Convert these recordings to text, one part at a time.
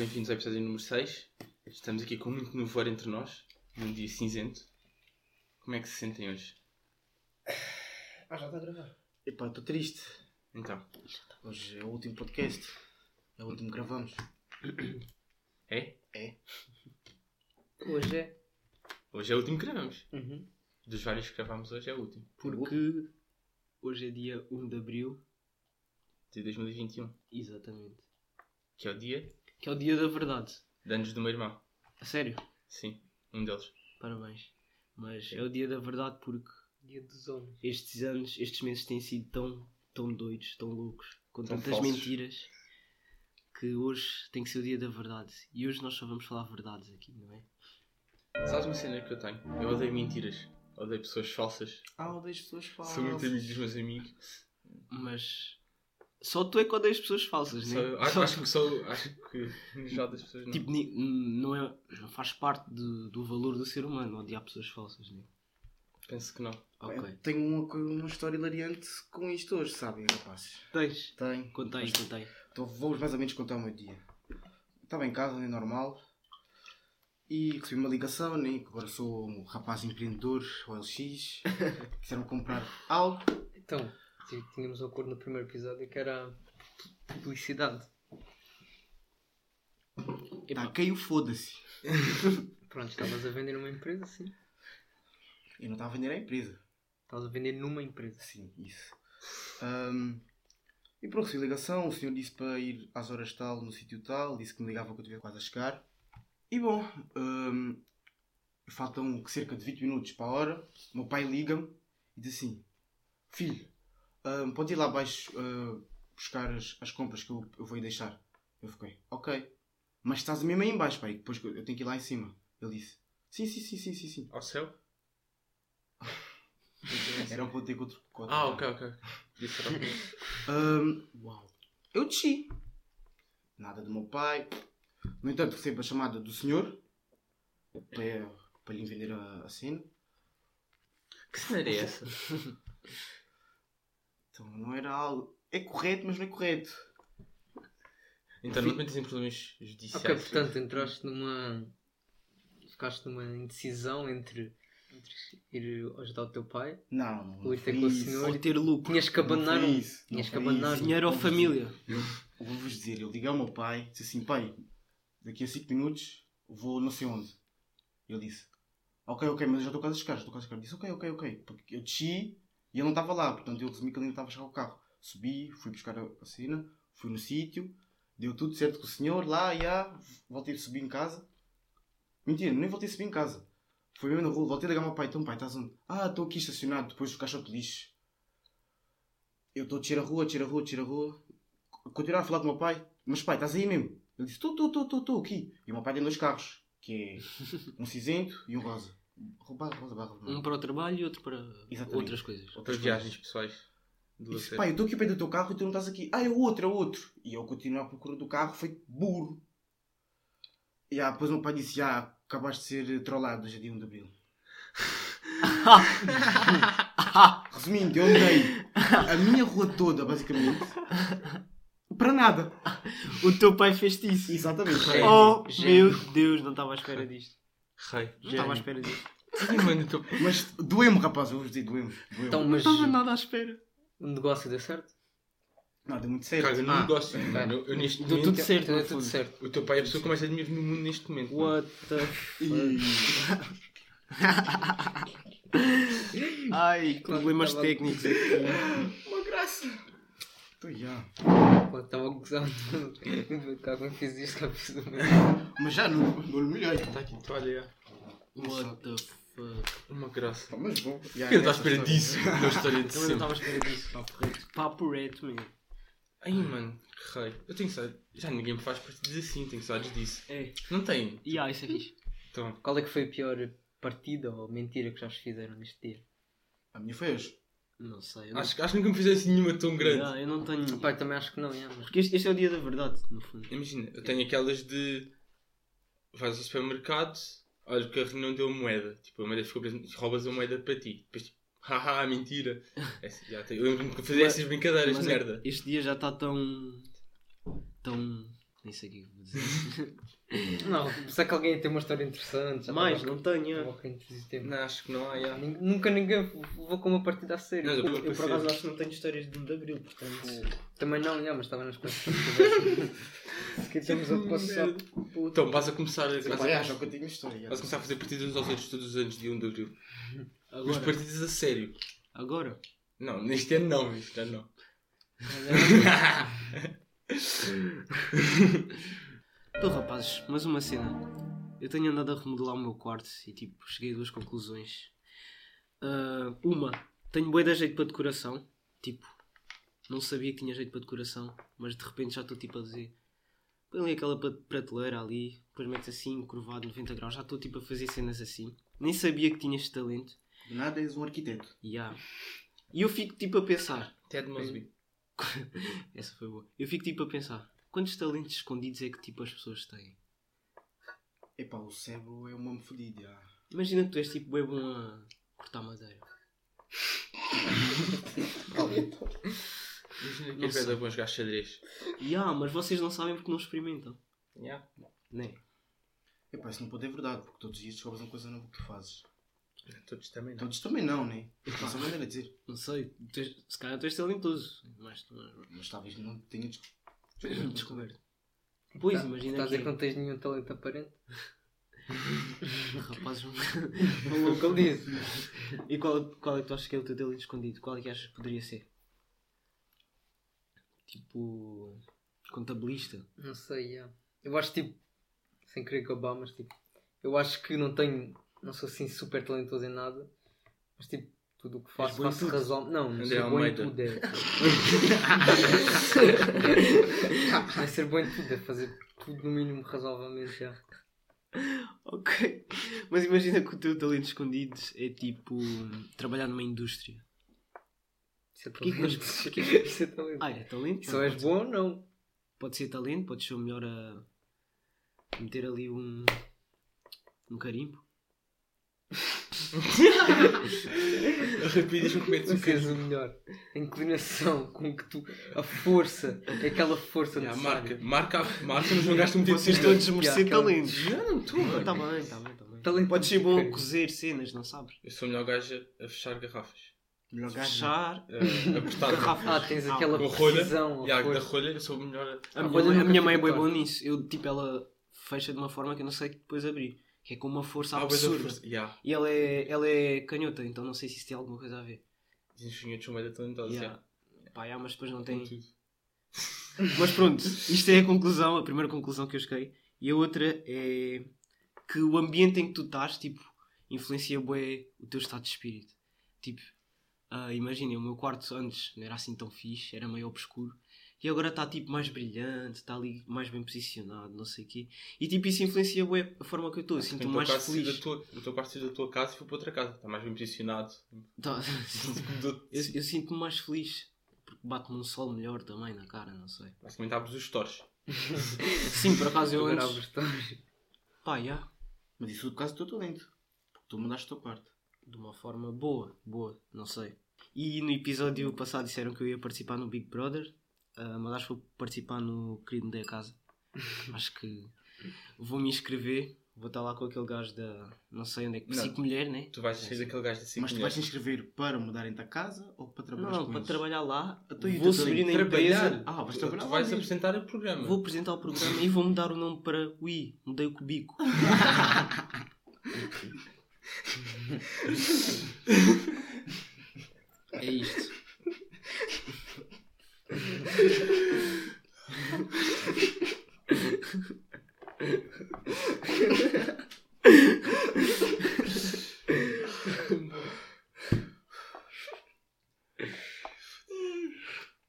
bem-vindos ao episódio número 6. Estamos aqui com muito nevoeiro entre nós, num dia cinzento. Como é que se sentem hoje? Ah, já está a gravar. Epá, estou triste. Então, Hoje é o último podcast. É o último que gravamos. é? É. Hoje é. Hoje é o último que gravamos. Uhum. Dos vários que gravámos hoje é o último. Porque hoje é dia 1 de Abril. De 2021. Exatamente. Que é o dia Que é o dia da verdade. de anos do meu irmão. A sério? Sim, um deles. Parabéns. Mas é o dia da verdade porque Dia dos homens. estes anos, estes meses têm sido tão, tão doidos, tão loucos, com Tão tantas falsos. mentiras, que hoje tem que ser o dia da verdade. E hoje nós só vamos falar verdades aqui, não é? Sabes uma cena que eu tenho? Eu odeio mentiras. Odeio pessoas falsas. Ah, odeio as pessoas falsas. Sou muito amigo dos meus amigos. Mas só tu é que odeias pessoas falsas, Só- não é? acho, acho que sou. Acho que geral das pessoas não. Tipo, não, é, não faz parte de- do valor do ser humano odiar pessoas falsas, não é? Penso que não. Ok. Eu tenho uma, uma história hilariante com isto hoje, sabem, rapazes? Tens? Tenho. Contei, Mas- contei. Então vou mais ou menos contar o meu dia. Estava em casa, né, normal. E recebi uma ligação, né? que Agora sou um rapaz empreendedor, OLX. Quiseram comprar algo. Então, tínhamos um acordo no primeiro episódio que era publicidade. Epá, Tá, caiu, foda-se. Pronto, estavas a vender numa empresa, sim. Eu não estava a vender a empresa. Estavas a vender numa empresa. Sim, isso. Ahm, e pronto, a ligação, o senhor disse para ir às horas tal, no sítio tal, disse que me ligava quando eu estivesse quase a chegar. E bom, ahm, faltam cerca de 20 minutos para a hora, o meu pai liga-me e diz assim, filho, ahm, pode ir lá abaixo ah, buscar as, as compras que eu, eu vou deixar. Eu fiquei, ok. Mas estás mesmo aí em baixo, pai, depois eu tenho que ir lá em cima. Ele disse, sim, sim, sim, sim, sim, sim. Ao céu? Era um ponto de encontro. com Ah, outro. ok, ok. Disse. Ahm, Uau. Eu desci. Nada do meu pai. No entanto, recebo a chamada do senhor para, para lhe vender a, a cena. Que cena era essa? Então não era algo. É correto, mas não é correto. Então não te metas em problemas judiciais. Ok, portanto, entraste numa. Ficaste numa indecisão entre, entre ir ajudar o teu pai. Não, não. Ou ir ter com o senhor. Ou ter lucro. Tinhas que abandonar um. isso, Tinhas não que abandonar. Dinheiro ou família? vou-vos dizer, eu liguei ao meu pai, disse assim, pai, daqui a 5 minutos vou não sei onde. Ele disse, ok, ok, mas eu já estou quase a chegar, já estou quase a chegar. Eu disse, ok, ok, ok. Porque eu desci e ele não estava lá, portanto eu resumi que ele ainda estava a chegar ao carro. Subi, fui buscar a, a cena, fui no sítio, deu tudo certo com o senhor, lá, já, voltei a subir em casa. Mentira, nem voltei a subir em casa. Foi mesmo na rua, voltei a ligar ao meu pai, então pai, estás onde? Ah, estou aqui estacionado, depois do caixote de lixo. Eu estou a descer a rua, descer a rua, descer a rua. Continuar a falar com o meu pai. Mas pai, estás aí mesmo? Ele disse, estou, estou, estou, estou aqui. E o meu pai tem dois carros, que é um cinzento e um rosa. Barra, rosa, barra, Um para o trabalho e outro para Exatamente. outras coisas. Outras viagens pessoais. Lazer. pai, eu estou aqui pé do teu carro e tu não estás aqui. Ah, é outro, é outro. E eu continuo à procura do carro, foi burro. E ah, depois o meu pai disse, ah, acabaste de ser trollado hoje é dia 1 de Abril. Resumindo, eu andei a minha rua toda, basicamente, para nada. O teu pai fez-te isso. Exatamente. Oh, Gênio. meu Deus, não estava à espera disto. Rei. Não estava à espera tô- Mas doeu-me, rapaz, eu vou dizer, doeu-me. doeu-me. Então, Não mas estava nada à espera. o negócio deu certo? Não, deu muito certo. Caga no Ah, negócio. mano. Eu, eu neste Deu momento. tudo certo, deu tudo certo. O teu pai é a pessoa com mais dinheiro no mundo neste momento. mano. What the Ai, problemas Tava- técnicos. uma graça. Estou já. Pô, Estava a gozar. Cá como fiz isto, cá fiz o mesmo. Mas já não, não lhe molhei. Está aqui, tu olha. What the fuck? Uma graça. Mas bom. Eu não estava à espera disso. História de Também não sempre. estava à espera disso. Papo reto. Papo reto, meu. Ai, mano, rei. Eu tenho saudades. Já ninguém me faz partidas assim, tenho saudades disso. É. Não tenho. E ah, isso é fixe. Então, Qual é que foi a pior partida ou mentira que já vos fizeram neste dia? A minha foi hoje. Não sei. Eu não... acho, acho que nunca me fizesse nenhuma tão grande. Ah, eu não tenho. Pai, também acho que não, é, mas Porque este, este é o dia da verdade, no fundo. Imagina, eu tenho aquelas de. Vais ao supermercado, olha, o carro não deu moeda. Tipo, a moeda ficou presa, roubas a moeda para ti. Depois, tipo, haha, mentira. É assim, já tenho- eu lembro-me que fazia essas brincadeiras de Mas é- merda. este dia já está tão. tão. Nem sei o que é vou dizer. Não, se é que alguém tem uma história interessante. já Mais, não tenho. tempo. Não, acho que não há, já. Nin- Nunca ninguém levou com uma partida a sério. Não, eu- Eu, por acaso acho que não tenho histórias de 1 de Abril, portanto. Também não, já, mas estava nas coisas que que estamos a passar. Então, vais a começar a, vais a, história. vais a começar a fazer partidas uns aos outros todos os anos de 1 de Abril. Mas Agora. partidas a sério. Agora. Não, neste ano não, este ano não. Então, rapazes, mas uma cena. Eu tenho andado a remodelar o meu quarto e, tipo, cheguei a duas conclusões. Ah, uma, tenho bué de jeito para decoração. Tipo, não sabia que tinha jeito para decoração, mas de repente já estou, tipo, a dizer. Põe ali aquela prateleira ali, depois metes assim, curvado 90 graus. Já estou, tipo, a fazer cenas assim. Nem sabia que tinha este talento. De nada és um arquiteto. E há. E eu fico, tipo, a pensar. Ted Mosby. Essa foi boa. Eu fico, tipo, a pensar. Quantos talentos escondidos é que, tipo, as pessoas têm? Epá, o cérebro é uma fodida. já. Imagina que tu és tipo bem bom a cortar madeira. Imagina que é sei. pedra bons gajos xadrez. E ah, mas vocês não sabem porque não experimentam. Yeah. Nem. Epá, isso não pode ser verdade, porque todos os dias descobres uma coisa nova que tu fazes. Todos também não. Todos também não, né? Essa é maneira de dizer. Não sei. Se calhar tu és talentoso. Mas és- Mas talvez não tenha descoberto. descoberto. Pois, Tá- imagina Estás a que dizer que não tens nenhum talento aparente? rapazes Não localizo. E qual, qual é que tu achas que é o teu talento escondido? Qual é que achas que poderia ser? Tipo. Contabilista. Não sei, já. Eu acho tipo, sem querer gabar, mas tipo, eu acho que não tenho, não sou assim super talentoso em nada, mas tipo, tudo o que faço, faço razão. Não, não sou bom em tudo. É. não é ser bom em tudo, é fazer tudo no mínimo razoavelmente já. Ok. Mas imagina que o teu talento escondido é tipo. trabalhar numa indústria. Isso é que talento. nós- porquê Isso é talento. Ah, é talento? Só és ser- bom ou não? Pode ser talento, pode ser o melhor a meter ali um. um carimbo. Deixa-me comer Tu seres o melhor. A inclinação com que tu. A força. É aquela força Yeah, necessária. marca, marca, marca, mas não gasta muito tempo Vocês nisto. todos merecer aquela- talentos. Não, não estou, mano. Está bem, está bem, está bem. Talento Podes ser bom a cozer cenas, não sabes? Eu sou o melhor gajo a fechar garrafas. Melhor gajo. Fechar. A apertar. Garrafas. Ah, tens aquela Com a rolha. precisão. a Yeah, da rolha, eu sou o melhor a... A, A minha mãe, a minha mãe é bem boa nisso. Eu, tipo, ela fecha de uma forma que eu não sei depois abrir. Que é com uma força Ah, absurda. força. Yeah. E ela é, ela é canhota, então não sei se isso tem alguma coisa a ver. Dizem os vinhedos são meio talentosos. Yeah. Pá, yeah, mas depois não Tem. Mas pronto, isto é a conclusão, a primeira conclusão que eu cheguei. E a outra é que o ambiente em que tu estás, tipo, influencia bué o teu estado de espírito. Tipo, ah, imaginem, o meu quarto antes não era assim tão fixe, era meio obscuro. E agora está tipo mais brilhante, está ali mais bem posicionado, não sei o quê. E tipo, isso influencia bué a forma que eu estou, sinto-me mais feliz. da tua, o teu quarto saiu da tua casa e foi para outra casa. Está mais bem posicionado. Tá- eu eu sinto-me mais feliz, porque bate-me um sol melhor também na cara, não sei. Basicamente abres os stores. Sim, por acaso eu antes... abres todos. Pá, já. Mas isso é o caso do teu talento. Porque tu mandaste o teu quarto. de uma forma boa, boa, não sei. E no episódio passado disseram que eu ia participar no Big Brother, ah, mas acho que vou participar no Querido Me Dê a Casa. acho que vou me inscrever, vou estar lá com aquele gajo da. não sei onde é que. Não. Psico Mulher, né? Tu vais ser daquele gajo de 5 Mas tu vais te inscrever para mudarem-te a casa ou para trabalhar Não, com para eles? trabalhar lá, Então, vou teu subir na empresa. Ah, vais Tu- trabalhar Tu lá vais mesmo. apresentar o programa. vou apresentar o programa e vou mudar o nome para Ui, mudei o cubico. é isto.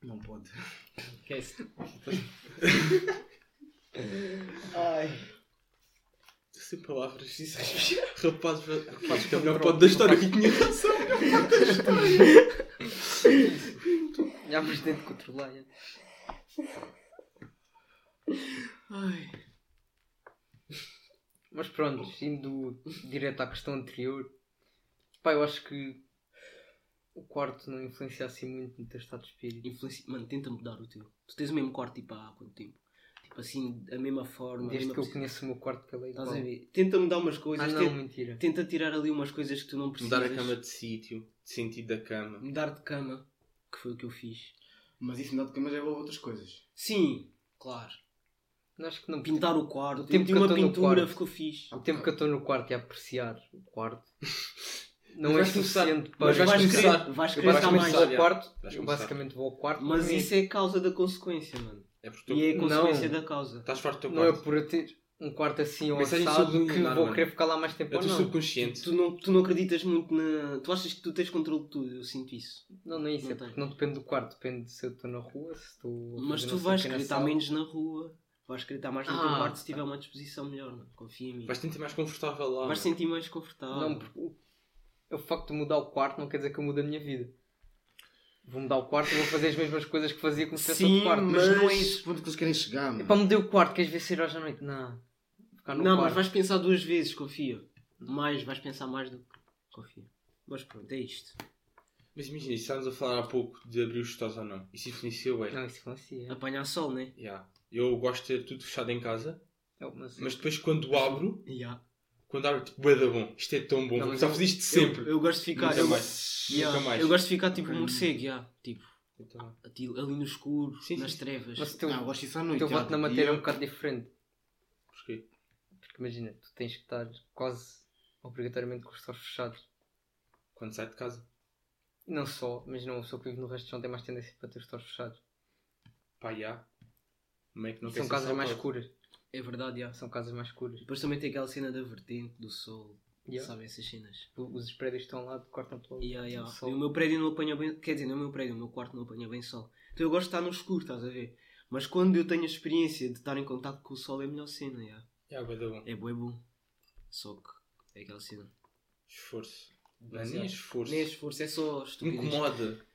Não pode. Que é isso? Sem palavras, isso é rapaz, rapaz, que é o melhor ponto da história que conheço. Já tento controlar. Ai. Mas pronto, indo direto à questão anterior, pá, eu acho que o quarto não influencia assim muito no teu estado de espírito. Influencia... Mano, tenta mudar o teu. Tu tens o mesmo quarto tipo há quanto tempo? Tipo assim, a mesma forma. a Desde mesma que eu conheço o meu quarto pela Estás a ver? Tenta mudar umas coisas. Ah não, tenta, mentira. tenta tirar ali umas coisas que tu não precisas. Mudar a cama de sítio, de sentido da cama. Mudar de cama. Que foi o que eu fiz. Mas isso não de cama já é outras coisas. Sim, claro. Acho que não. Pintar o quarto. O tempo que uma pintura, quarto. ficou fixe. O tempo que eu estou no quarto e a apreciar o quarto não Mas é começar- suficiente para. mas vais vais começar. querer, vais querer estar mais. ao quarto, eu começar. basicamente vou ao quarto. Mas isso é causa da consequência, mano. É porque E é consequência Não. da causa. estás farto do teu não é quarto. por eu ter um quarto assim ou assado que subliminar, vou mano. querer ficar lá mais tempo É ou teu não. subconsciente. Tu não, tu não acreditas muito na. Tu achas que tu tens controle de tudo, eu sinto isso. Não, não é isso, Não é porque não depende do quarto, depende de se eu estou na rua, se estou. a Mas fazer tu vais que sala. menos na rua, vais estar mais no teu Ah, quarto se tiver uma disposição melhor, mano. Confia em mim. Vais te sentir mais confortável lá. Vais te sentir mais confortável. Não, porque o, o facto de mudar o quarto não quer dizer que eu mude a minha vida. Vou mudar o quarto e vou fazer as mesmas coisas que fazia se fosse Sim, quarto. Mas, Mas- não é esse ponto que eles querem chegar, É mano. para mudar o quarto, queres ver ser hoje à noite? Não. Ficar no não, mas quarto. vais pensar duas vezes, confia. Mais, vais pensar mais do que. Confia. Mas pronto, é isto. Mas imagina, estávamos a falar há pouco de abrir os stores ou não. Isso influenciou, é. Não, isso influencia. Apanhar sol, né? Yeah. Eu gosto de ter tudo fechado em casa, É, mas, mas depois quando abro, Yeah. Quando abro, tipo, bué da bom. Isto é tão bom. Não, mas eu- fazer isto sempre. Eu, eu gosto de ficar. Eu, mais. Yeah, Nunca mais. eu gosto de ficar tipo um morcego, yeah. tipo, Então, ali no escuro, Sim, nas sim. trevas. mas o teu, Não, eu gosto disso à o noite. teu voto na matéria é um bocado diferente. porquê? Porque imagina, tu tens que estar quase obrigatoriamente com os stores fechados. Quando sai de casa. Não só, imagina uma pessoa que vive no resto de chão tem mais tendência para ter os stores fechados. Pá, já. Como é que não são casas mais escuras. É verdade, yeah. São casas mais escuras. Depois também tem aquela cena da vertente, do sol. Yeah. Sabem essas cenas? Os prédios estão lá, cortam pelo Yeah, yeah. sol. E o meu prédio não apanha bem. Quer dizer, não é o meu prédio, o meu quarto não apanha bem sol. Então eu gosto de estar no escuro, estás a ver? Mas quando eu tenho a experiência de estar em contato com o sol é a melhor cena, yeah. Bué da bom. É bué bom. Só que é aquela cena. Esforço. Não é Mas, nem yeah. esforço. Nem esforço, é só estupidez. Incomoda.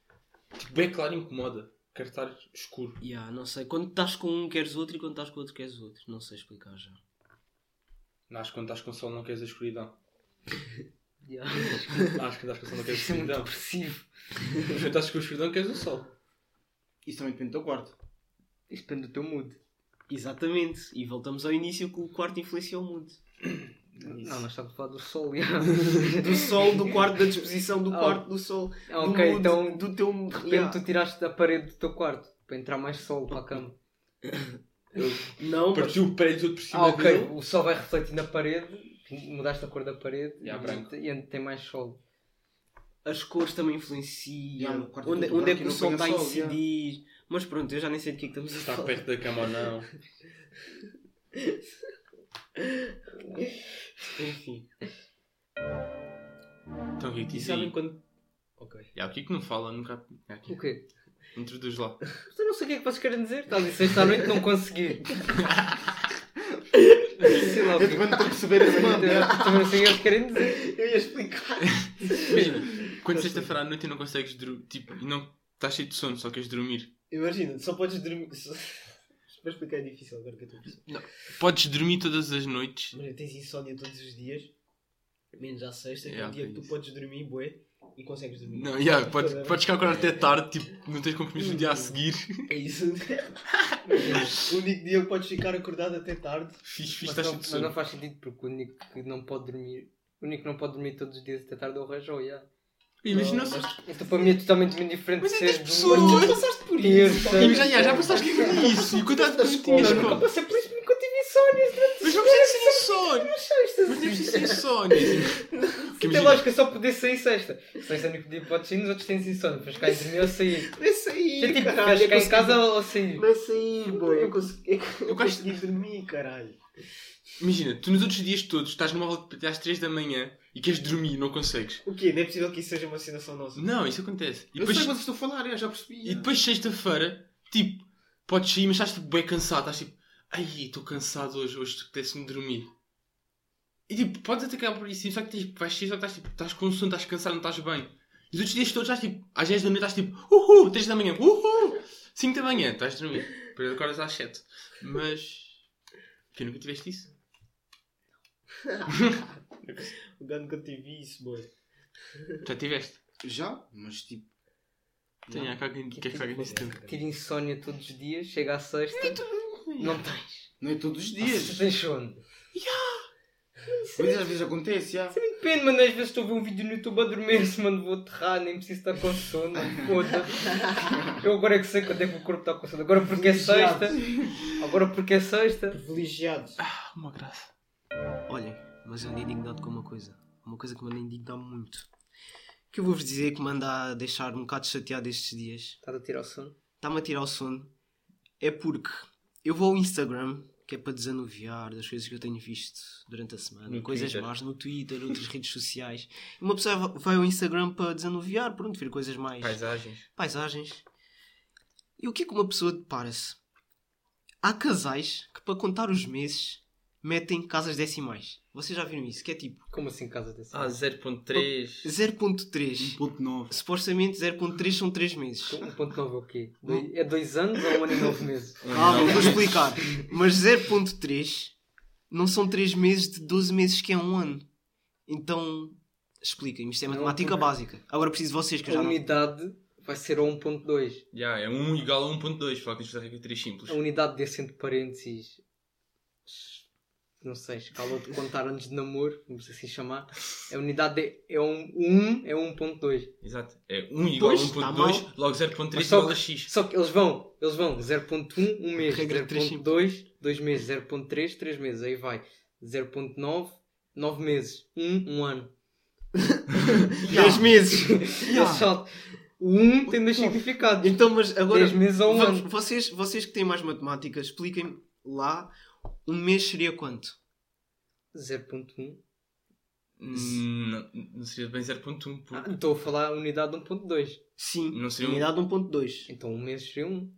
Tipo, bem claro incomoda. Quero estar escuro. Yeah, não sei. Quando estás com um queres outro e quando estás com outro queres outro. Não sei explicar já. Não, acho que quando estás com sol não queres a escuridão. Yeah. Acho que quando estás com sol não queres a Isso é muito escuridão. depressivo. Mas quando estás com a escuridão queres o sol. Isso também depende do teu quarto. Isso depende do teu mood. Exatamente. E voltamos ao início que o quarto influencia o mundo. Não, nós estamos a falar do sol. yeah. Do sol, do quarto, da disposição do Ah, quarto, do sol. Ah, do ok, mood, então do teu. de repente Yeah. tu tiraste da parede do teu quarto para entrar mais sol para a cama. Não, mas Partiu o prédio todo por cima Ah, ok. dele. O sol vai refletir na parede, mudaste a cor da parede Yeah, e, e tem mais sol. as cores também influenciam. Yeah, quarto onde onde é que o não sol está a incidir. Mas pronto, eu já nem sei de que é que estamos a Está falar. perto da cama ou não. Enfim. Então o que é que E diz sabem aí? quando. Ok. Já, o que é que não fala? Nunca. É aqui. O quê? Introduz lá. Mas eu não sei o que é que vocês querem dizer. Estás a dizer sexta à noite não consegui. sei lá o Eu que também não estou a perceber esse mano. Eu também não sei o que eles querem dizer. Eu ia explicar. Imagina, quando sexta-feira à noite e não consegues dormir, tipo, e não estás cheio de sono, só queres dormir. Imagina, só podes dormir. Para explicar é difícil agora que eu estou a perceber. Podes dormir todas as noites. Mas tens insónia todos os dias, menos à sexta, que é o dia que tu podes dormir, bué, e consegues dormir. Não, yeah, podes, podes ficar acordado até tarde, tipo, não tens compromisso no dia a seguir. É isso. o único dia que podes ficar acordado até tarde. Fiz, fiz, Mas não, mas não faz sentido porque o único que não pode dormir. O único que não pode dormir todos os dias até tarde é o Rajou, yeah. Imagina só. Então para mim é totalmente indiferente Mas é ser das de pessoas. Mas passaste por Terça. Imagina, já, que é isso? E coisas tinhas Não, nunca como? passei por isso porque eu tive insónias. Mas não precisa ser insónia. Mas não precisa ser insónia. Se tem lógica só poder sair sexta. Sexta é único dia que podes sair, nos outros tens insónia. Depois cá em dormir ou sair. Não é sair, É tipo, eu ficar em casa ou sair. Não é sair, boy. Eu consegui, eu Eu dormir, caralho. Imagina, tu nos outros dias todos estás numa aula de- às 3 da manhã e queres dormir e não consegues. O quê? Não é possível que isso seja uma citação nossa. Não, isso acontece. E Eu sei depois, o que vocês estão a falar, eu já percebi. e depois sexta-feira, tipo, podes sair, mas estás tipo, bem cansado. Estás tipo, ai, estou cansado hoje, hoje apetece-me dormir. E tipo, podes até acabar por isso, só que tipo, vais sair, só estás, tipo, estás com sono, estás cansado, não estás bem. E os outros dias todos estás tipo, às 10 da noite estás tipo, uhul, 3 da manhã, uhul, 5 da manhã, estás a dormir. Depois acordas às 7. Mas. Que nunca tiveste isso? O gato nunca tive isso, boy. Já tiveste? Já, mas tipo. Tem, há alguém que quer que alguém disse tempo. Tive insónia todos os dias, chega à sexta. Não tens. Não é todos os Tu dias. tens sono. Mas às vezes acontece, já. Depende, mano. Às vezes estou a ver um vídeo no YouTube a dormir-se, mano. Vou aterrar, nem preciso estar com sono. mano, Foda-se. Eu agora é que sei quando é que o corpo está com sono. Agora porque é sexta. Agora porque é sexta. Privilegiado. Ah, uma graça. Olhem, mas eu ando indignado com uma coisa. Uma coisa que me anda indignar muito. Que eu vou-vos dizer que me anda a deixar um bocado chateado estes dias. Estás a tirar o sono? Está-me a tirar o sono. É porque eu vou ao Instagram, que é para desanuviar das coisas que eu tenho visto durante a semana. No coisas Twitter. más no Twitter, outras redes sociais. E uma pessoa va- vai ao Instagram para desanuviar, pronto, ver coisas mais Paisagens. paisagens. E o que é que uma pessoa depara-se? Há casais que para contar os meses metem casas decimais. Vocês já viram isso? Que é tipo Como assim casa desse? Ah, 0.3. 0.3. 1.9. Supostamente 0.3 são 3 meses. 1.9 é o quê? É 2 anos ou um ano e 9 meses? Calma, vou explicar. Mas 0.3 não são 3 meses de 12 meses que é um ano. Então, expliquem-me. Isto é Não, matemática porque- básica. Agora preciso de vocês que eu A já não... unidade vai ser a 1.2. Já, é 1 igual a 1.2. Falar que isto é 3 simples. A unidade desse entre parênteses. Não sei, escala de contar antes de namoro, vamos assim chamar. A unidade de- é um 1 é 1.2. Exato. É 1 igual a Pois, tá 1.2, mal. logo 0.3 Mas só igual a que- x. Só que eles vão, eles vão 0.1, 1 mês, Regra de três 0.2, 2 meses, 0.3, 3 meses, aí vai 0.9, 9 meses, 1, 1 ano. 10 meses. Esse salto. O 1 tem dois significados. Então, mas agora... 10 meses ou 1 Vamos- ano. vocês, vocês que têm mais matemática, expliquem lá. Um mês seria quanto? 0.1. Hum, Não, não seria bem 0.1. Ah, porque estou a falar a unidade de 1.2. Sim. Não seria um- unidade 1.2. Então um mês seria 1.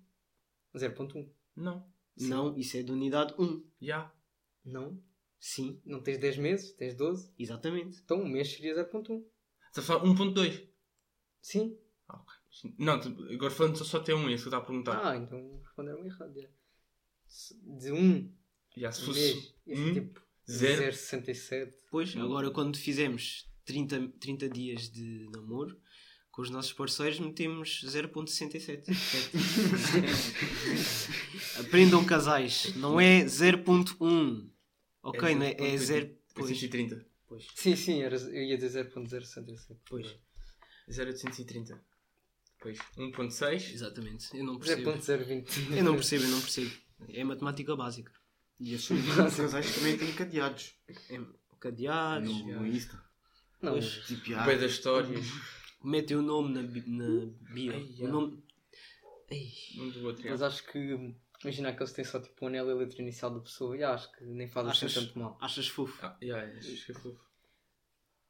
0.1. Não. Não, isso é de unidade 1. Já. Não. Sim, Não tens 10 meses, tens 12. exatamente. Então um mês seria 0.1. Estás a falar 1.2. Sim. Ah, ok. Não, tu- agora falando só, só tem um, é isso que eu estava a perguntar. Ah, então responderam errado. já. Se- De 1 Já, se fosse um, tipo zero. 0,67. Pois, agora quando fizemos 30, 30 dias de namoro, com os nossos parceiros metemos 0.67. Aprendam casais, não é 0.1. Ok, não é, é 0. Pois, 830. pois, Sim, sim, era, eu ia dizer 0.067. pois. 0830. Depois 1.6. Exatamente, eu não percebo. 0.020. Eu não percebo, eu não percebo. É matemática básica. E esses casais também têm cadeados. É cadeados, No, no Insta. Não, Pois. Tipo, ah, das histórias. metem o nome na, bi- na bio. Ai, o nome. Ei, Um do outro. mas acho que. Imagina que eles têm só tipo o anel e a letra inicial da pessoa. E acho que nem faz assim Achas? tanto mal. achas fofo? Ah, já, acho que é fofo.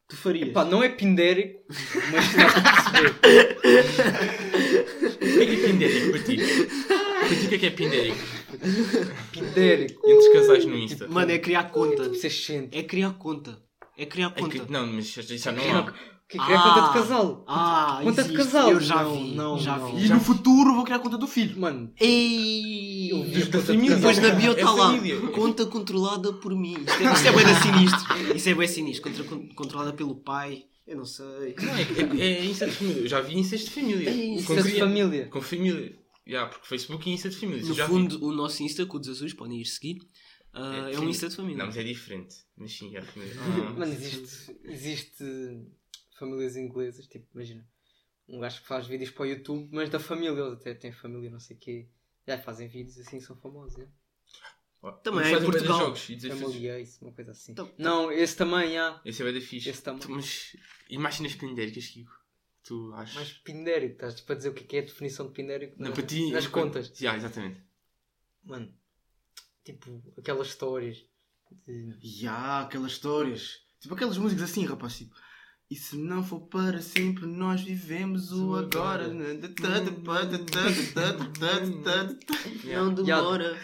Tu farias? Epá, não é pindérico, mas dá para perceber. O que é que é pindérico para ti? O que é que é pindérico? Pindérico. Entre os casais no Insta. Mano, é criar conta. Tipo. É criar conta. É criar É conta. que, não, mas isso já não há. Que é que é conta de casal? Ah, Conta de existe. casal. Eu já Não, vi. não, já não. vi. E no futuro vou criar conta do filho. Mano, Ei! Eu vi Da conta de família. casal. Depois na bio É está lá. família. Conta controlada por mim. Isto é, isto é bem da sinistro. Isso é bem sinistro. Contra, con- controlada pelo pai. Eu não sei. Não, é, é, é Insta de família. Eu já vi Insta de família. isso é de família. Com família. Já, porque Facebook e Insta de família. No fundo, o nosso Insta, com os azuis, podem ir seguir. ah, É, é, um. Insta de Vi. família. Não, mas é diferente. Mas sim, é família. Ah. Mano, existe, existe famílias inglesas, tipo, imagina, um gajo que faz vídeos para o YouTube, mas da família, eles até têm família, não sei o quê. Já fazem vídeos assim, são famosos, é? Também é em Portugal. jogos e Ace, uma coisa assim. Então- não, esse também há. Esse é bem da fixe. Esse também. Tu, Mas imaginas pindéricas, Kiko. Tu achas? Mais pindérico, estás tipo a dizer o que é, é a definição de pindérico Não, na- para ti, nas contas. Já, exatamente. Mano, tipo, aquelas histórias de... Ya, aquelas histórias. Tipo aquelas músicas assim, rapaz. Tipo, e se não for para sempre, nós vivemos o agora. Não demora.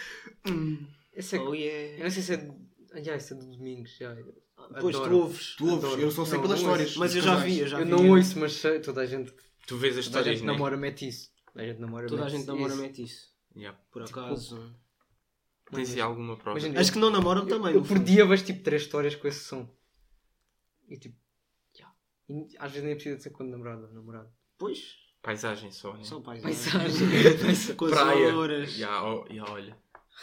Hum. Esse é... Oh Eu yeah. não sei se é... Ah, esse é do Domingos, já. Pois tu ouves. Tu ouves, Adoro. eu só sei Não, pelas histórias. Mas eu já vi, eu já Eu vi. não ouço, mas sei, toda a gente, Tu vês as toda a histórias, gente né? namora mete isso. Toda a gente namora Toda a mete gente namora isso. mete isso. Yeah. Por Tipo, acaso. Tens aí alguma prova? Imagina, As que não namoram também. Eu, por dia vejo tipo três histórias com esse som. E tipo, yeah. E às vezes nem precisa de ser com namorado ou namorado. Pois. Paisagem só, né? São paisagens. Paisagem. Com as Praia. horas. Já, ó- já, olha.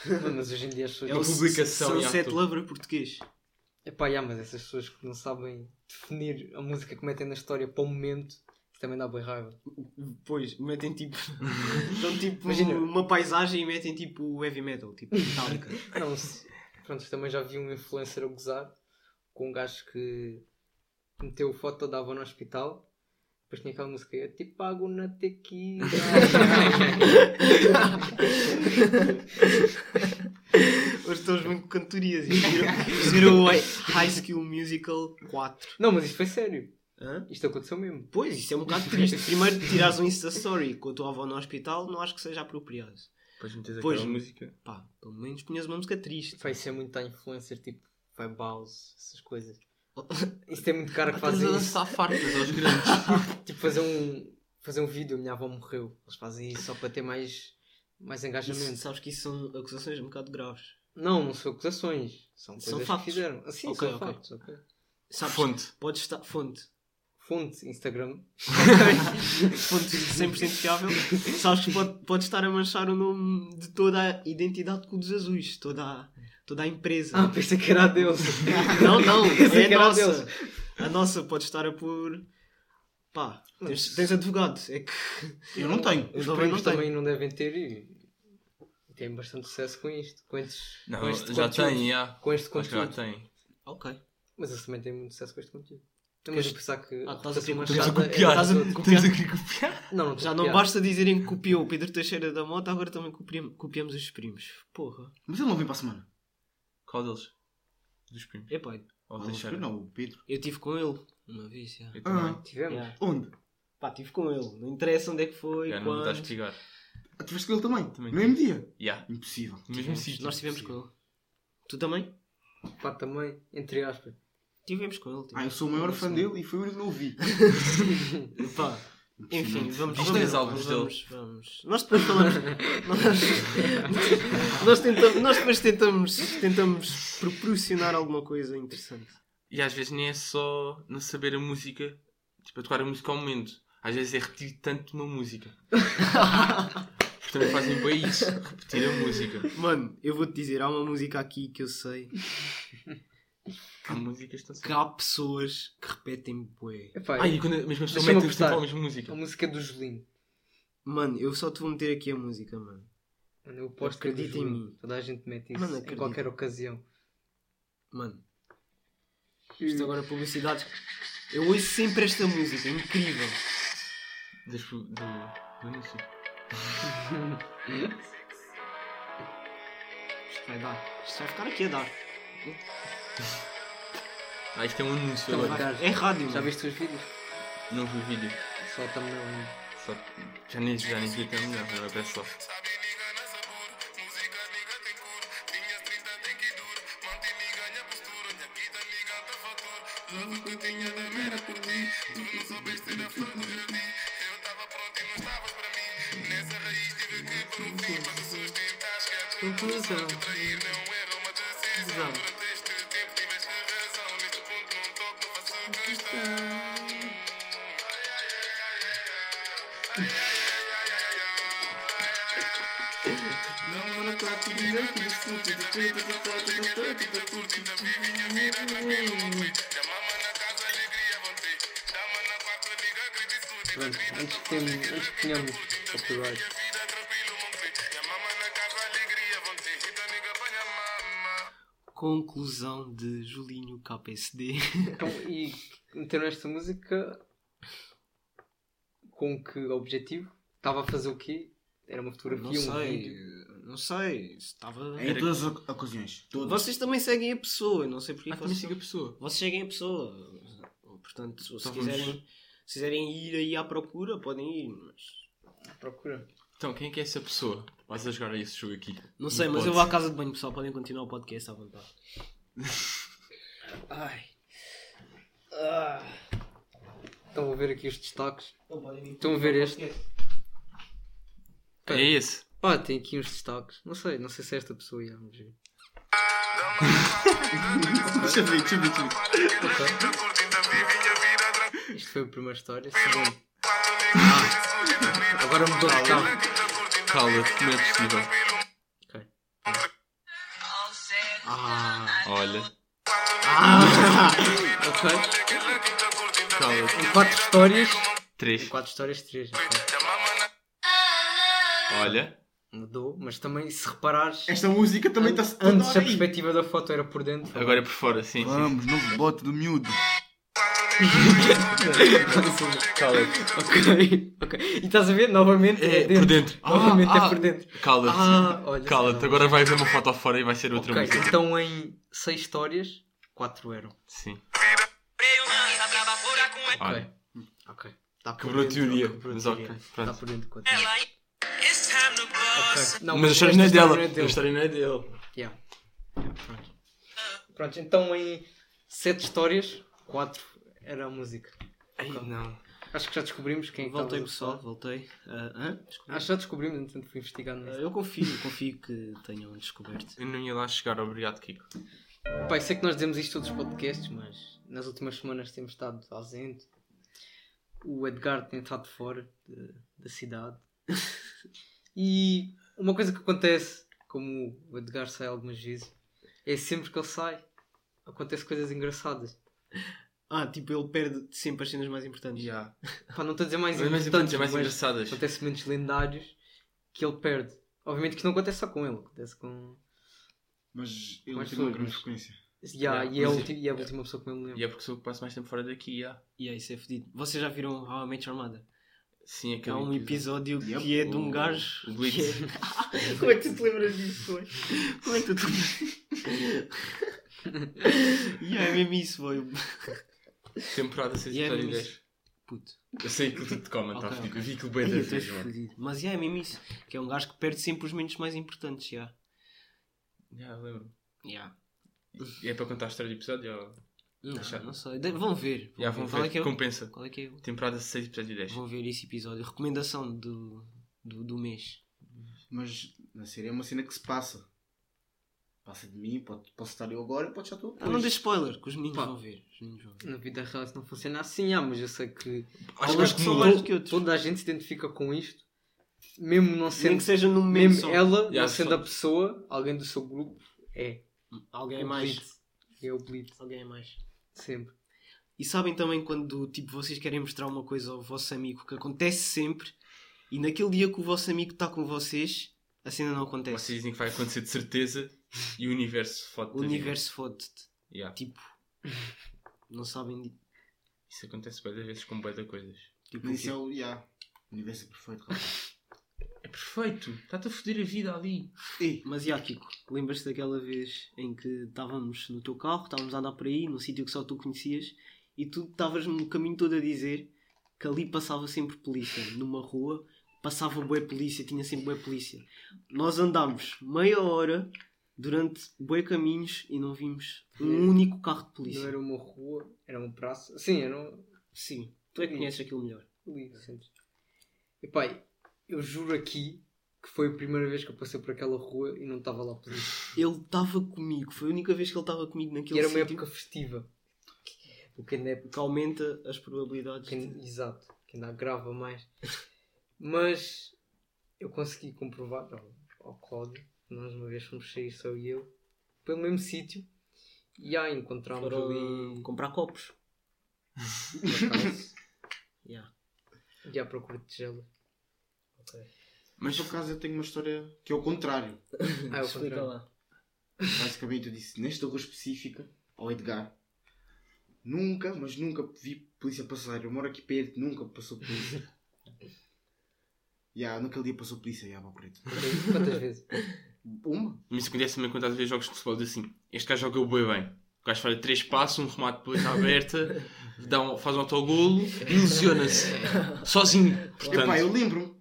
Mano, mas hoje em dia as pessoas. É publicação, e Sunset. Lover português. Epá, yeah, mas essas pessoas que não sabem definir a música que metem na história para o momento, também dá boa raiva. Pois, metem tipo. Dão tipo Imagina. uma paisagem e metem tipo heavy metal, tipo Metallica. Não, se... Pronto, também já vi um influencer a gozar com um gajo que meteu foto, dava no hospital. Depois tinha aquela música, eu te pago na tequila. Hoje estamos muito com cantorias. e Viram, viram o High School Musical 4. não, mas isto foi sério. Hã? Isto aconteceu mesmo. Pois, isso é um bocado triste. Primeiro tirares um Insta Story com a tua avó no hospital, não acho que seja apropriado. Depois metes Pois. aquela música. Pá, pelo menos punhas uma música triste. Vai ser muito a influencer, tipo, vai House, essas coisas. Isso tem muito cara que Estás a fazem isso. lançar fartas aos grandes. Tipo, fazer um, fazer um vídeo, a minha avó morreu. Eles fazem isso só para ter mais, mais Isso, engajamento. sabes que isso são acusações um bocado graves. Não, não são acusações. São São coisas factos. que fizeram. Assim, Ok, são ok. factos, ok. Sabes, Fonte. Pode estar. Fonte. Fonte, Instagram. Fonte 100% fiável. Sabes que pode, pode estar a manchar o nome de toda a identidade de Clubes Azuis. Toda a, toda a empresa. Ah, pensei que era a Deus. Não, não, Pensei é que a nossa. Deus. A nossa pode estar a pôr. Pá, tens, tens advogado. É que. Eu não tenho. Eu Os também não tenho. também não devem ter e têm bastante sucesso com isto. Com, estes, Não, com este já conteúdo. tem, já. Com este Acho que já conteúdo. tem. Ok. Mas eles também têm muito sucesso com este conteúdo. Estamos a pensar que. Ah, a estás a copiar. Estamos a é copiar. Estás a copiar. Estamos a querer copiar. Não, não, Já não copiar. basta dizerem que copiou o Pedro Teixeira da Mota, agora também copiam- copiamos os primos. Porra. Mas ele não vem para a semana. Qual deles? Dos primos. Epá, Ou Não, deixar? não, o Pedro. eu estive com ele uma vez. Já. Eu também. Ah, Tivemos. Yeah. onde? Pá, estive com ele. Não interessa onde é que foi, Já não vou dar a explicar. Ah, com ele também? Também No mesmo dia? Já. Impossível. No mesmo sítio. Nós estivemos com ele. Tu também? Pá, também, entre aspas. Tivemos com ele. Ah, eu sou o maior fã dele e foi o único que eu ouvi. Pá, enfim, vamos os álbuns vamos, vamos. Nós depois falamos. nós, nós, tentamos, nós depois tentamos, tentamos proporcionar alguma coisa interessante. E às vezes nem é só não saber a música, tipo, a tocar a música ao momento. Às vezes é repetir tanto uma música. Também fazem bem isso, repetir a música. Mano, eu vou-te dizer, há uma música aqui que eu sei Há músicas que estão que há pessoas que repetem bué. Epá, Ai, e quando a mesma pessoa mete a mesma música. a música do Julinho. Mano, eu só te vou meter aqui a música, mano. Mano, eu posto que é do Acredita em mim. Toda a gente mete isso Mano, em qualquer ocasião. Mano, isto agora é publicidade. Eu ouço sempre esta música, é incrível. Das- Do, do início. Isto vai dar. Isto vai ficar aqui a dar. Ah, isto é um anúncio Então, agora. É rádio. Já viste os vídeos? Não vi o vídeo. Só também. Só, já nem, já nem vi até melhor, agora parece só. Conclusão. Pronto, antes que tenhamos, antes que tenhamos copyright. Conclusão de Julinho KPSD. Então, e meteram esta música com que objetivo? Estava a fazer o quê? Era uma fotografia, Não um sei. vídeo? Não sei. Estava. Em todas as oc- ocasiões. Todas. Vocês também seguem a pessoa. eu Não sei porque Ah, vocês... siga a pessoa. vocês seguem a pessoa. Portanto, se Então quiserem, se quiserem ir aí à procura, podem ir. Mas... Procura. Então, quem é que é essa pessoa? Vais a jogar esse jogo aqui. Não sei, mas pode. eu vou à casa de banho, pessoal. Podem continuar o podcast à vontade. Ai. Ah. Estão a ver aqui os destaques. Estão a ver este? É esse. Ah, tem aqui uns destaques. Não sei, não sei se é esta pessoa. Já, vamos ver. Deixa eu ver, deixa eu ver, deixa eu ver. Isto foi a primeira história. Segundo. Ah, agora mudou de carro. Cala-te, não é possível. Ok. Ah, Olha. ok. Cala-te. Em quatro histórias. Três. Quatro histórias, três. ok. Olha. Mudou, mas também se reparares. Esta música também está-se toda Antes a aí. perspectiva da foto era por dentro. Agora é por fora, sim, sim. Vamos, novo bote do miúdo. Cala-te. ok, ok. E estás a ver? Novamente é, É, dentro. por dentro. Novamente Ah, é ah. por dentro. Cala-te. Ah, olha. Cala-te. Agora vai ver uma foto fora e vai ser outra Ok, música. então em seis histórias, quatro eram. Sim. Ok. Olha. Ok. Tá por Quebrou a dentro, teoria. quebrou a Mas ok. Está Pronto. por dentro. continua. Ok. Não, Mas a história não é dela. dele. A história não é dele. Yeah. Yeah, pronto. Pronto, então em sete histórias, quatro era a música. Ai, não. Acho que já descobrimos quem é que Voltei estava a pessoal, voltei. Hã? Desculpa. Acho que já descobrimos, entanto fui investigando nisso. eu confio, confio que tenham descoberto. Eu não ia lá chegar. Obrigado, Kiko. Pai, sei que nós dizemos isto todos os podcasts, mas nas últimas semanas temos estado ausente. O Edgar tem estado fora de- da cidade. E uma coisa que acontece, como o Edgar sai algumas vezes, é sempre que ele sai, acontece coisas engraçadas. Ah, tipo, ele perde sempre as cenas mais importantes. Yeah. Pá, não estou a dizer mais importantes, importantes, mais mas engraçadas. acontecimentos lendários que ele perde. Obviamente que isto não acontece só com ele, acontece com. Mas ele Mais tem uma grande mas- frequência. Yeah, Yeah, e, é mas- ulti- e é a última pessoa que me lembro. E é porque sou o que passo mais tempo fora daqui, yeah. E é isso, é fedido. Vocês já viram How I Met Your Mother? Sim, aquele Há um episódio Yep. que é de um O- gajo. o Blitz. é- Como é que tu te lembras disso, foi? Como é que tu te lembras? yeah, é mesmo isso, foi. Temporada 6 E é episódio mesmo 10. Puto. Eu sei que tudo te comem, tá Ok, fedido. ok. Eu vi bem da tô vez, mano. fodido. Mas yeah, é mesmo isso. Que é um gajo que perde sempre os momentos mais importantes, já. Yeah, eu lembro. Yeah. E é para contar a história do episódio? Ou... Não, não sei. De- Vão ver. Yeah, vão Qual ver. é que é o... Compensa. Qual é que é o... Temporada 6 episódio 10. Vão ver esse episódio. Recomendação do, do, do mês. Mas na série é uma cena que se passa. Passa de mim, pode, posso estar eu agora e pode estar tu. Ah, não deixe spoiler, que os meninos Pá. vão ver. Os meninos vão ver. Na vida real isso não funciona assim, ah, mas eu sei que Acho Alguns que que são mais do que outros. toda a gente se identifica com isto, mesmo não Nem sendo, que seja momento mesmo só. ela, Yeah, não se sendo a pessoa, alguém do seu grupo, é. Alguém é o mais. Blitz. É o Blitz, Alguém é mais. sempre. E sabem também quando tipo, vocês querem mostrar uma coisa ao vosso amigo que acontece sempre e naquele dia que o vosso amigo está com vocês, a cena não acontece. Vocês dizem que vai acontecer de certeza e o universo fode O universo fode-te. Yeah. Tipo, não sabem. de- Isso acontece bem vezes com bué de coisas. Tipo, Mas isso é o. Yeah. O universo é perfeito, rapaz. É perfeito. Está-te a foder a vida ali. Ei, Mas já, Kiko, lembras-te daquela vez em que estávamos no teu carro, estávamos a andar por aí, num sítio que só tu conhecias, e tu estavas no caminho todo a dizer que ali passava sempre polícia, numa rua, passava bué polícia, tinha sempre bué polícia. Nós andámos meia hora durante bué caminhos e não vimos um único carro de Não polícia. era uma rua, era uma praça. Sim, era um. Sim, tu é que conheces aquilo melhor. ali, sempre. E pai, eu juro aqui que foi a primeira vez que eu passei por aquela rua e não estava lá polícia. Ele estava comigo, foi a única vez que ele estava comigo E naquele era uma sítio. época festiva. O que ainda é que aumenta as probabilidades. que ainda- exato, que ainda agrava mais. Mas eu consegui comprovar ao, ao Cláudio, nós uma vez fomos sair só eu e ele, pelo mesmo sítio, e aí encontramos Foram ali comprar copos. por acaso, Yeah. e à procura de tigelas. mas por acaso eu tenho uma história que é o contrário. Ah, é o Explica contrário. lá. Basicamente eu disse nesta rua específica, ao Edgar, nunca, mas nunca vi polícia passar. Eu moro aqui perto, nunca passou polícia. Ya, naquele dia passou polícia, ya, yeah, preto. Quantas- Quantas vezes? Uma? Mas isso acontece também quando às vezes jogos de futebol diz assim: este gajo joga o boi bem. O gajo faz três passos, um remate de polícia aberta, dá um, faz um autogolo e lesiona-se. Sozinho. Portanto, Epá, eu lembro-me.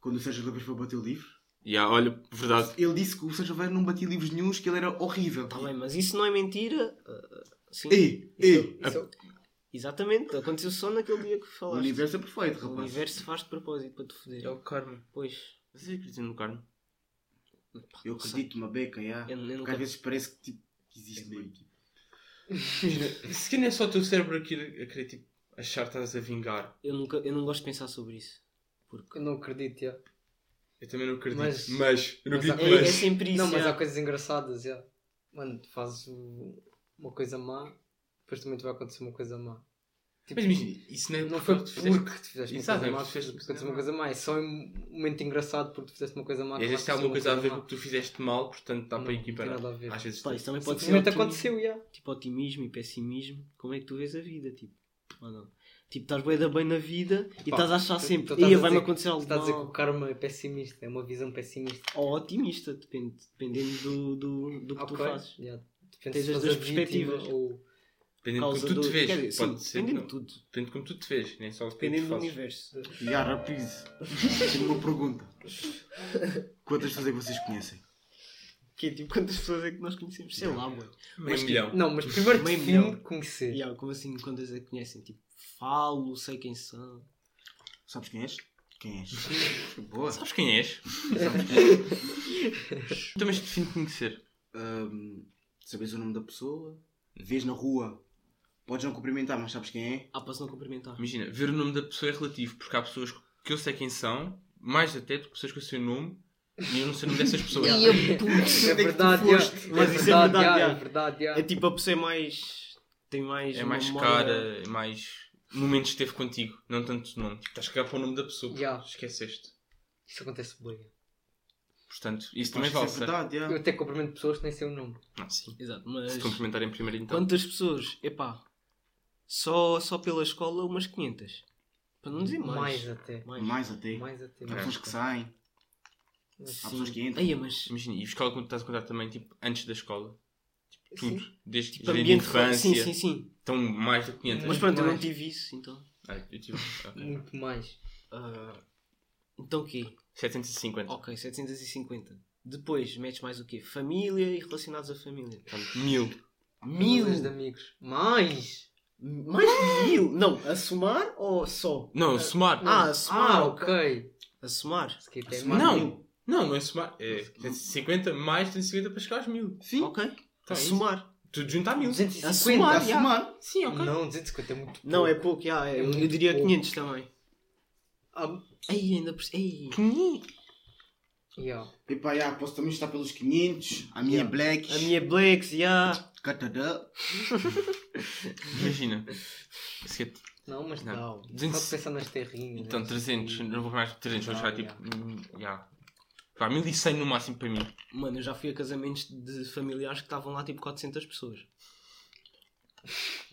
Quando o Sérgio Lopes foi bater o livro, yeah, olha, verdade. ele disse que o Sérgio Lopes não batia livros nenhums, que ele era horrível. Tá bem, mas isso não é mentira. Ah, sim. Ei, ei, Isso- Exatamente, aconteceu só naquele dia que o falaste. universo é perfeito, O rapaz. universo faz de propósito para te foder. É o karma. Pois. Vocês acreditam no karma? Eu acredito numa beca, ya. Eu- eu Porque nunca- às vezes parece que, tipo, que existe mesmo. Tipo. Imagina, se calhar é só o teu cérebro a querer, a querer tipo, achar que estás a vingar. Eu, nunca, eu não gosto de pensar sobre isso. Porque Eu não acredito, já. Eu também não acredito. Mas- Mas, eu não mas acredito há- É, é mas. sempre isso. Não, mas já. há coisas engraçadas, já. Mano, tu fazes uma coisa má, depois também te vai acontecer uma coisa má. Tipo, Mas imagina, isso não é não foi tu fizeste- porque tu fizeste uma Exato, coisa não é má, porque tu fizeste uma aconteceu coisa uma coisa má. É só um momento engraçado porque tu fizeste uma coisa má. E às vezes tem alguma coisa a ver uma com o que tu fizeste mal, portanto Não, para não tem equiparar. nada a ver. Às vezes Pá, isso também má. pode ser otimismo. aconteceu, já. Tipo, otimismo e pessimismo. Como é que tu vês a vida? Tipo, ou não? Tipo, estás bem da bem na vida e Pá, estás a achar sempre, tu estás ia a vai-me acontecer algo estás a dizer que o karma é pessimista, é uma visão pessimista. Ou otimista, depende, dependendo do, do, do que tu fazes. Tens as duas perspectivas. Ou... Dependendo de como tu te vês. quer dizer, Pode sim, ser. dependendo de tudo. Depende de como tu te vês, nem só o que tu Dependendo do fazes. universo. E a Raprise, tenho uma pergunta. Quantas pessoas é que vocês conhecem? Que é, tipo, quantas pessoas é que nós conhecemos? Sei lá, mano. Meio Mas, milhão. Não, mas primeiro Meio define milhão. conhecer. E, ah, como assim, quantas é que conhecem? Tipo, falo, sei quem são. Sabes quem és? Quem és? Boa. Sabes quem és? Sabes quem és? Então, mas define conhecer. Ahm, sabes o nome da pessoa? Vês na rua? Podes não cumprimentar, mas sabes quem é? Ah, se não cumprimentar. Imagina, ver o nome da pessoa é relativo, porque há pessoas que eu sei quem são, mais até do que pessoas que eu sei o nome, e eu não sei o nome dessas pessoas. Yeah. Ia, É putz, é verdade, foste? já. Mas é isso é verdade, é verdade. É tipo a pessoa mais. tem mais. É mais memória- cara, é mais momentos que esteve contigo, não tanto o nome. Estás a cagar para o nome da pessoa, Yeah. esqueceste. Isso acontece bem. Portanto, isso também que vale. é certo? verdade, já. Eu até cumprimento pessoas que nem sei o nome. Não, sim. Exato, mas. Se cumprimentarem primeiro então. Quantas pessoas? Epá. Só, só pela escola, umas 500. Para não dizer mais. Mais até. Mais. Mais até. Mais até. Há pessoas que saem, Mas há sim. pessoas que entram. Aí, mas. Imagina, e a escola tu estás a contar também, tipo, antes da escola. Tipo, tudo. Sim. Desde Tipo, jardim de ambiente infância. Sim, sim, sim. Estão mais de 500. Mas pronto, eu não mais. tive isso, então. Ah, eu tive. ok. Muito mais. Ah, então o quê? 750. Ok, 750. Depois metes mais o quê? Família e relacionados à família. Portanto, mil. Milhões de amigos. Mais! Mais de mil? Não, a somar ou só? Não, somar. Ah, a somar. Ah, ok. A somar? É Somar. Não, não, não é somar. É 750 mais 150 para chegar aos mil. Sim. Ok. Então a é somar. Tudo junto a mil. 250. A somar, A somar. Sim, ok. Não, 250 é muito Não, é pouco. pouco, já, é, É eu diria pouco. 500 também. Ah, Ei, ainda por Ei. yeah. Epá, já, posso também estar pelos 500. A minha Yeah. Blacks. A minha Blacks, já. Imagina. Se é- Não, mas Não. não. 200. Só pensar nas terrinhas. Então, né? 300. Não vou mais 300, vou Não, chegar yeah. tipo. hum, Já. Pá, 1100 no máximo para mim. Mano, eu já fui a casamentos de familiares que estavam lá tipo 400 pessoas.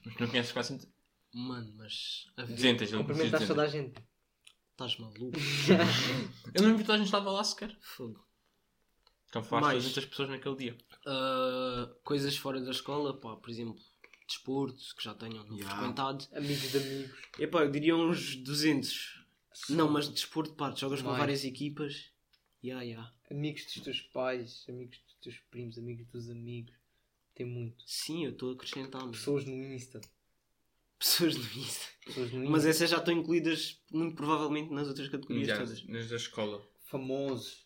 Mas não conheces quase Mano, mas. a vida- 200. eu Cumprimentaste toda a 200. gente. Estás maluco? Eu não lembro que toda a gente estava lá sequer. Fogo. Então falaste Mais. 200 pessoas naquele dia. Ah, coisas fora da escola, pá, por exemplo, desporto, que já tenham Ya. frequentado. Amigos de amigos. Epá, eu diria uns 200. Não, mas desporto, pá, tu jogas com Mais. várias equipas. Ya, ya. Amigos dos teus pais, amigos dos teus primos, amigos dos amigos. Tem muito. Sim, eu estou a acrescentar. Pessoas no Insta. pessoas no Insta. Pessoas no Insta. Mas essas já estão incluídas, muito provavelmente, nas outras categorias Já, todas. nas da escola. Famosos.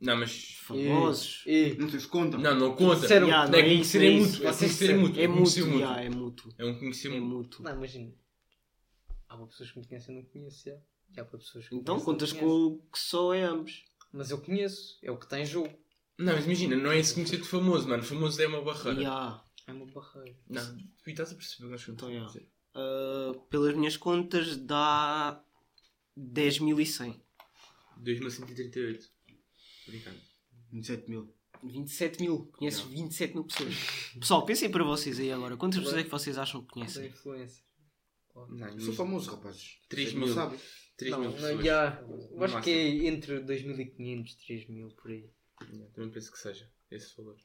Não, mas. Famosos. E, Não sei se contam. Não, não conta. Disseram- Ya, Não é não conhecer, é mútuo. É conhecer, é mútuo. É mútuo, é mútuo. É um conhecer É mútuo. Não, imagina. Há para pessoas que me conhecem e não. Já. Já para pessoas que me Então conhecem, contas com o que só é ambos. Mas eu conheço. É o que está em jogo. Não, mas imagina, não é esse conhecer de famoso, mano. Famoso é uma barreira. Ya. É uma barreira. Não, tu estás a perceber o que nós estamos Então, a dizer. Ah, pelas minhas contas dá 10.100. 2138. Obrigado. 27 mil. 27 mil. Conheces Não. 27 mil pessoas. Pessoal, pensem para vocês aí agora. Quantas pessoas é que vocês acham que Da conhecem? influência. Não, Eu sou famoso, rapazes. 3 Vocês mil. Não sabem. 3 não, mil não, pessoas. já. Eu acho máximo. que é entre 2500 e 3000 por aí. Já, Também penso que seja esse valor.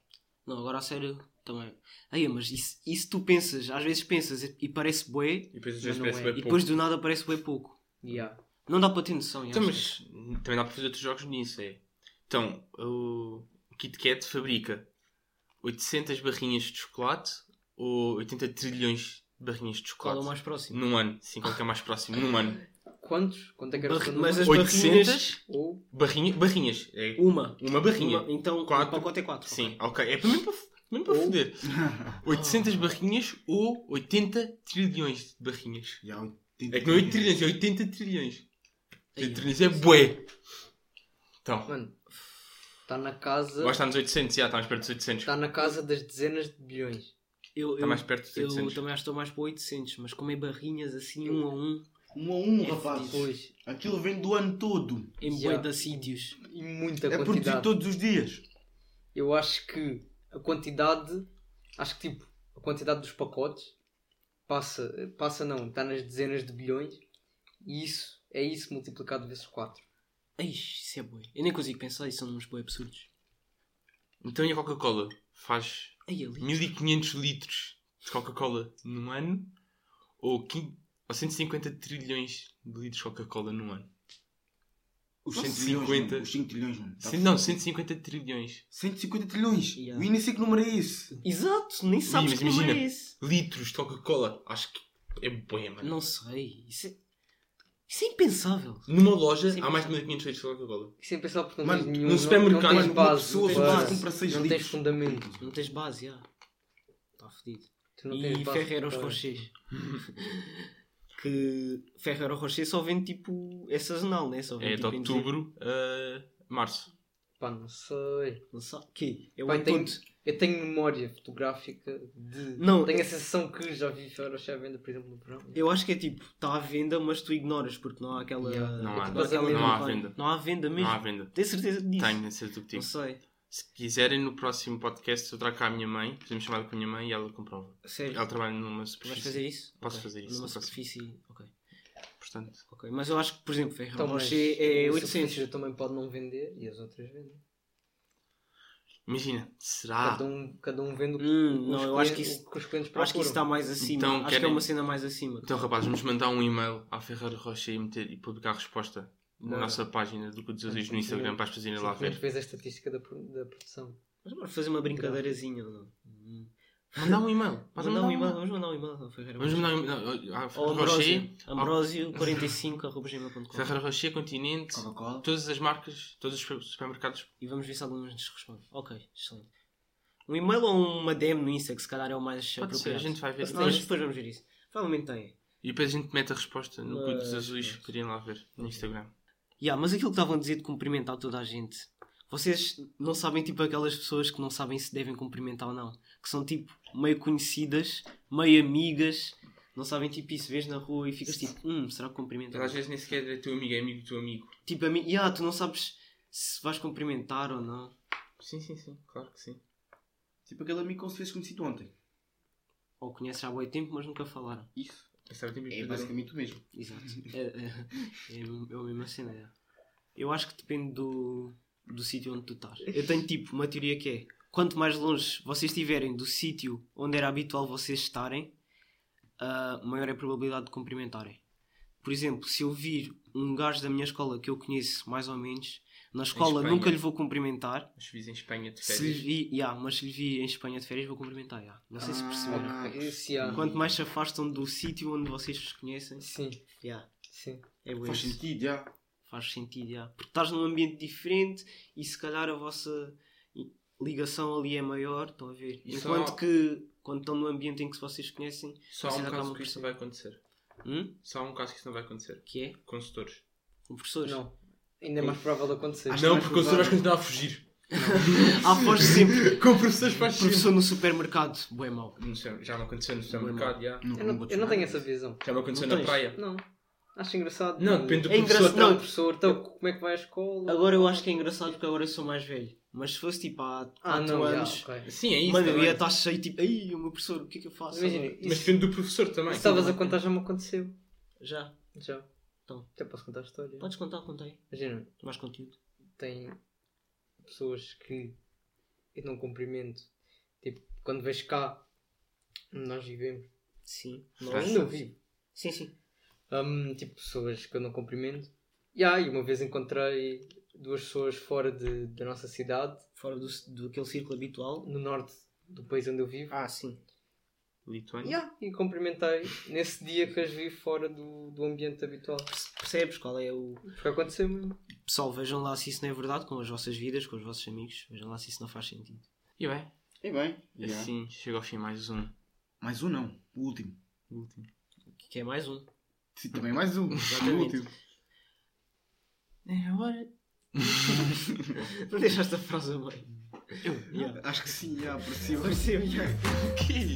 Não, agora a sério também. Aí, mas isso, isso tu pensas, às vezes pensas e parece bué, E depois não parece é. bem e depois do nada parece bué pouco. Já. Não dá para ter noção. Então, já. mas também dá para fazer outros jogos nisso, é. Então, o Kit Kat fabrica 800 barrinhas de chocolate ou 80 trilhões de barrinhas de Qual é chocolate? o mais próximo? Num ano. Sim, qual é é mais próximo? Num ano. Quantos? Quanto é que era Barri- o mas as 800 Ou barrinha, barrinhas. É Uma. uma barrinha. Uma, então, Quatro. o pacote é 4. Sim, ok. É para mim para, mesmo para Ou- foder. 800 barrinhas ou 80 trilhões de barrinhas. Já 80 É que não é 8 trilhões, é 80 trilhões. 80 Aí, trilhões é bué. Então, Mano, está na casa. eu que está nos 800, já, está mais perto dos 800. Está na casa das dezenas de bilhões. Eu, Está eu, mais perto dos eu 800. também acho que estou mais para 800, mas comer barrinhas assim, um a um, Um a um, É rapaz. Pois. Aquilo vem do ano todo. em Yeah. de sítios. E muita É produzido quantidade. todos os dias. Eu acho que a quantidade. Acho que tipo, a quantidade dos pacotes passa. Passa não, está nas dezenas de bilhões. E isso é isso multiplicado vezes 4. Eixe, isso é bué. Eu nem consigo pensar, isso são uns bué absurdos. Então e a Coca-Cola? Faz Ai, ali. 1500 litros de Coca-Cola num ano? Ou, 15, ou 150 trilhões de litros de Coca-Cola num ano? Os Nossa, 150. 50. Os 5 trilhões, mano. Tá Cem- não, 150 trilhões 150 trilhões. Yeah. Eu nem sei que número é esse. Exato, nem sabes mas que número imagina. é esse. litros de Coca-Cola. Acho que é bué, mano. Não sei. Isso é, isso é impensável. Numa loja Sim, há mais de 1500 litros de Coca-Cola. Isso é pensar porque não Mano, tens nenhum. num não- supermercado, não, tens uma base. pessoa não tens, base, seis não tens fundamento. Não tens base, já. Está fedido. Tu não tens E base Ferreiros para- Rochers. que Ferreiro Rocher só vende tipo. É sazonal, né? Só vende É de tipo, outubro a março. Pá, não sei. Não sabe? Que? É o Pá, tenho, input. Eu tenho memória fotográfica de. Não. Tenho a sensação que já vi Ferreiros à venda, por exemplo, no verão. Eu acho que é tipo, está à venda, mas tu ignoras porque não há aquela. Yeah. Não há, aquela não há venda. Não há venda mesmo. Não há venda. Tenho certeza disso. Tenho, certeza do que Não digo. sei. Se quiserem, no próximo podcast eu trago cá a minha mãe, fazemos chamada com a minha mãe e ela comprova. Sério. Ela trabalha numa Vais superfície. fazer isso? Posso Ok. fazer isso, Numa no próximo. superfície. Ok. Portanto, Ok. Mas eu acho que, por exemplo, Ferreiro Então, mas Rocher é o 800. superfície também pode não vender e as outras vendem. Imagina, será? Cada, um, cada um vende o que, Hum, os não, eu acho que clientes- isso- o que os clientes Eu Acho que isso está procuram. mais acima. Então, acho que querem- é uma cena mais acima. Então, rapaz, vamos mandar um e-mail à Ferreira Rocha e, meter, e publicar a resposta na nossa página do Cudos Azuis no Instagram para as pessoas irem lá ver. fez a estatística da, da produção. Mas bora fazer uma brincadeirazinha ou não? Mandar um e-mail. Pode Mandar um e-mail, vamos mandar um e-mail ao Ferreira Vamos mandar um e-mail à Ou Ferreira Ambrósio, Rocher. Ambrósio 45 Ferreira Rocher, Continente, Coca-Cola. todas as marcas, todos os super- supermercados. E vamos ver se algum nos responde. Ok, excelente. Um e-mail ou uma DM no Insta, que se calhar é o mais Pode ser, apropriado. a gente vai ver. Nós depois vamos ver isso. Provavelmente tem. E depois a gente mete a resposta no Mas, Cudos Azuis mas. para irem lá ver no Instagram. Yeah, mas aquilo que estavam a dizer de cumprimentar toda a gente. Vocês não sabem, tipo, aquelas pessoas que não sabem se devem cumprimentar ou não. Que são, tipo, meio conhecidas, meio amigas. Não sabem, tipo, isso. Vês na rua e ficas, tipo, hum, será que cumprimenta? Às vezes nem sequer é teu amigo, é amigo do teu amigo. Tipo, a mim, yeah, tu não sabes se vais cumprimentar ou não. Sim, sim, sim, claro que sim. Tipo aquele amigo que se fez conhecido ontem. Ou conheces há bom tempo, mas nunca falaram. Isso. É de É coisa. basicamente o mesmo. Exato. É, é, é, é a mesma cena. é. Eu acho que depende do, do sítio onde tu estás. Eu tenho tipo uma teoria que é quanto mais longe vocês estiverem do sítio onde era habitual vocês estarem, ah, maior é a probabilidade de cumprimentarem. Por exemplo, se eu vir um gajo da minha escola que eu conheço mais ou menos, na escola Espanha. nunca lhe vou cumprimentar. Mas fiz em Espanha de Se lhe férias. vi, yeah, mas se lhe vi em Espanha de férias, vou cumprimentar. yeah. Não sei se Ah, perceberam. Ok, Esse. Quanto mais se afastam do sítio onde vocês os conhecem, Sim, yeah, sim. é bom Faz sentido, já. Faz sentido, já. Porque estás num ambiente diferente e se calhar a vossa ligação ali é maior, estão a ver? E Enquanto só- que quando estão num ambiente em que vocês conhecem, Só há vocês um caso que isto não vai acontecer. Hum? Só há um caso que isto não vai acontecer. que é Consultores. com professores. Não. Ainda é mais provável de acontecer. Acho Não, porque o consultor vais provável. continuar a fugir. Ah, foge sempre. Com professores faz Professor no supermercado, bué mau. Já me aconteceu no supermercado, já. Eu não, eu não te tenho essa visão. Já me aconteceu Não na tens? praia. Não. Acho engraçado. Não, depende do É professor. engraçado, não. professor, então, como é que vai à escola? Agora eu acho que é engraçado porque agora eu sou mais velho. Mas se fosse tipo há 4 Ah, não, já, anos, ok. Sim, é isso. mano, eu ia estar cheio tipo, ai, o meu professor, o que é que eu faço? Imagina, agora?" Mas isso, depende do professor também. isso estavas a contar já me aconteceu. Já. Já. Então. Já posso contar a história. Podes contar, contei. Imagina, Mais conteúdo. tem pessoas que eu não cumprimento. Tipo, quando vejo cá, nós vivemos. Sim. Nós? Não vivo. Sim, sim. Hum, tipo, pessoas que eu não cumprimento. E aí, uma vez encontrei duas pessoas fora de, da nossa cidade, Fora do, do aquele círculo habitual. no norte do país onde eu vivo. Ah, sim. Lituânia. Yeah, e cumprimentei nesse dia que as vi fora do, do ambiente habitual. Percebes qual é o. Porque aconteceu mesmo. Pessoal, vejam lá se isso não é verdade com as vossas vidas, com os vossos amigos. Vejam lá se isso não faz sentido. E bem, E bem, assim chega ao fim mais um. Mais um não, o último. O último. Que é mais um. Sim, também mais um. Exatamente. É hora Não deixaste a frase bem. Yeah. Acho que sim, já, parecia. Pareceu, yeah. O quê?